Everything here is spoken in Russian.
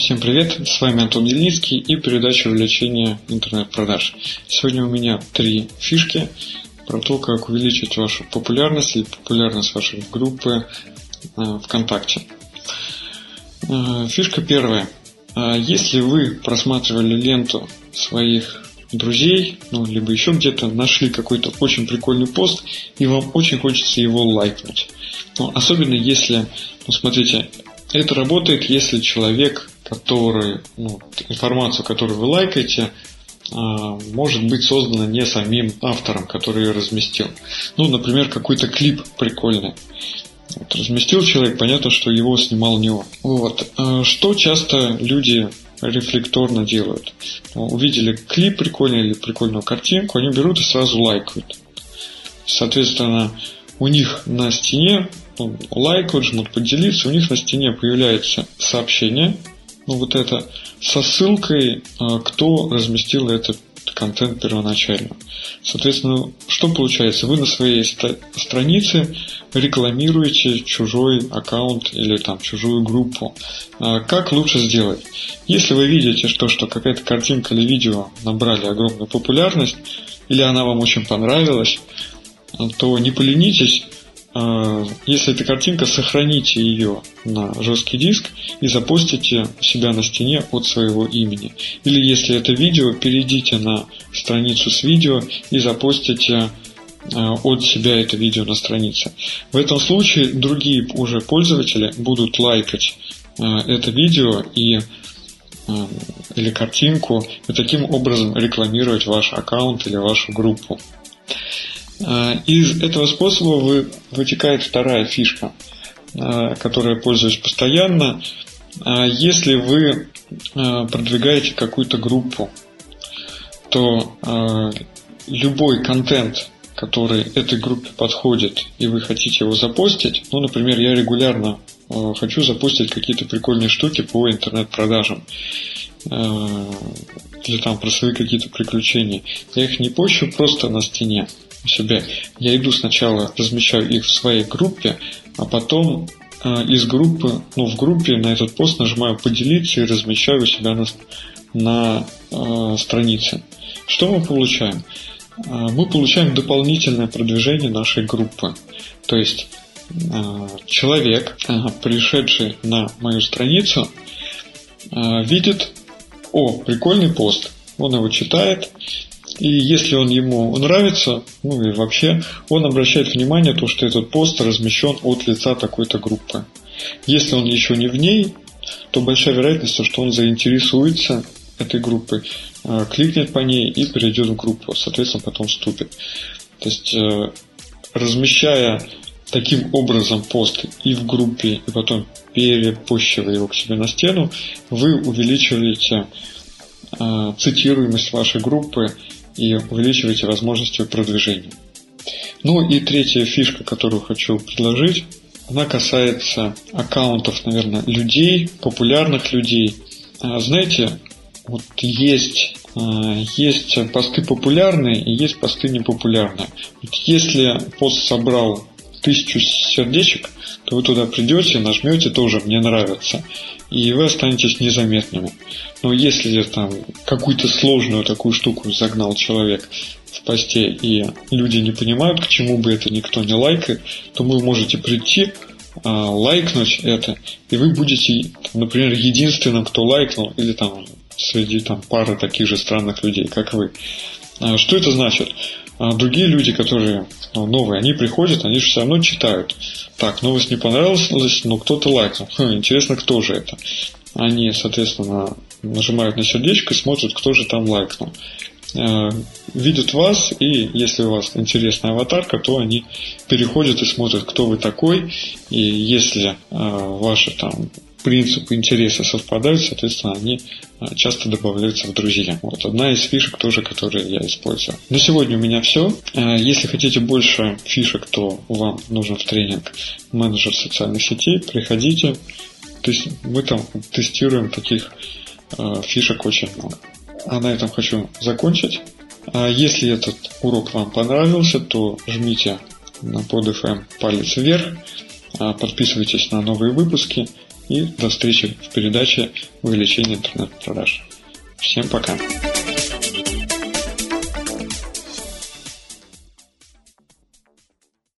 Всем привет, с вами Антон Ельницкий и передача увеличения интернет-продаж. Сегодня у меня три фишки про то, как увеличить вашу популярность или популярность вашей группы э, ВКонтакте. Э, фишка первая. Э, если вы просматривали ленту своих друзей, ну, либо еще где-то нашли какой-то очень прикольный пост, и вам очень хочется его лайкнуть. Ну, особенно если, ну, смотрите, это работает, если человек, который, ну, информацию, которую вы лайкаете, а, может быть создана не самим автором, который ее разместил. Ну, например, какой-то клип прикольный. Вот, разместил человек, понятно, что его снимал не он. Вот. А, что часто люди рефлекторно делают? Ну, увидели клип прикольный или прикольную картинку, они берут и сразу лайкают. Соответственно, у них на стене ну, лайкают, жмут поделиться, у них на стене появляется сообщение, ну вот это, со ссылкой, а, кто разместил этот контент первоначально. Соответственно, что получается? Вы на своей странице рекламируете чужой аккаунт или там чужую группу. А, как лучше сделать? Если вы видите, что, что какая-то картинка или видео набрали огромную популярность, или она вам очень понравилась, то не поленитесь, если эта картинка, сохраните ее на жесткий диск и запостите у себя на стене от своего имени. Или если это видео, перейдите на страницу с видео и запостите а, от себя это видео на странице. В этом случае другие уже пользователи будут лайкать а, это видео и или картинку и таким образом рекламировать ваш аккаунт или вашу группу. А, из этого способа вытекает вторая фишка, а, которой пользуюсь постоянно. А, если вы продвигаете какую-то группу, то любой контент, который этой группе подходит, и вы хотите его запостить, ну, например, я регулярно хочу запустить какие-то прикольные штуки по интернет-продажам или там про свои какие-то приключения. Я их не пощу просто на стене себя. Я иду сначала, размещаю их в своей группе, а потом э, из группы, ну, в группе на этот пост нажимаю поделиться и размещаю у себя на, на э, странице. Что мы получаем? Э, мы получаем дополнительное продвижение нашей группы. То есть э, человек, э, пришедший на мою страницу, э, видит, о, прикольный пост, он его читает, и если он ему нравится, ну и вообще, он обращает внимание то, что этот пост размещен от лица такой-то группы. Если он еще не в ней, то большая вероятность, что он заинтересуется этой группой, э, кликнет по ней и перейдет в группу, соответственно, потом вступит. То есть, э, размещая таким образом пост и в группе, и потом перепощивая его к себе на стену, вы увеличиваете э, цитируемость вашей группы и увеличиваете возможности продвижения. Ну и третья фишка, которую хочу предложить, она касается аккаунтов, наверное, людей, популярных людей. А, знаете, вот есть, а, есть посты популярные и есть посты непопулярные. Вот если пост собрал тысячу сердечек, то вы туда придете, нажмете тоже «Мне нравится», и вы останетесь незаметными. Но если там какую-то сложную такую штуку загнал человек в посте, и люди не понимают, к чему бы это никто не лайкает, то вы можете прийти, а, лайкнуть это, и вы будете, например, единственным, кто лайкнул, или там среди там пары таких же странных людей, как вы. А, что это значит? А другие люди, которые ну, новые, они приходят, они же все равно читают. Так, новость не понравилась, но кто-то лайкнул. Хм, интересно, кто же это? Они, соответственно, нажимают на сердечко и смотрят, кто же там лайкнул. Э, видят вас, и если у вас интересная аватарка, то они переходят и смотрят, кто вы такой, и если э, ваши там принципы интереса совпадают, соответственно, они а, часто добавляются в друзья. Вот одна из фишек тоже, которые я использую. На сегодня у меня все. А, если хотите больше фишек, то вам нужен в тренинг менеджер социальных сетей. Приходите. То есть мы там тестируем таких а, фишек очень много. А на этом хочу закончить. Если этот урок вам понравился, то жмите на под FM палец вверх, подписывайтесь на новые выпуски и до встречи в передаче «Увеличение интернет-продаж». Всем пока!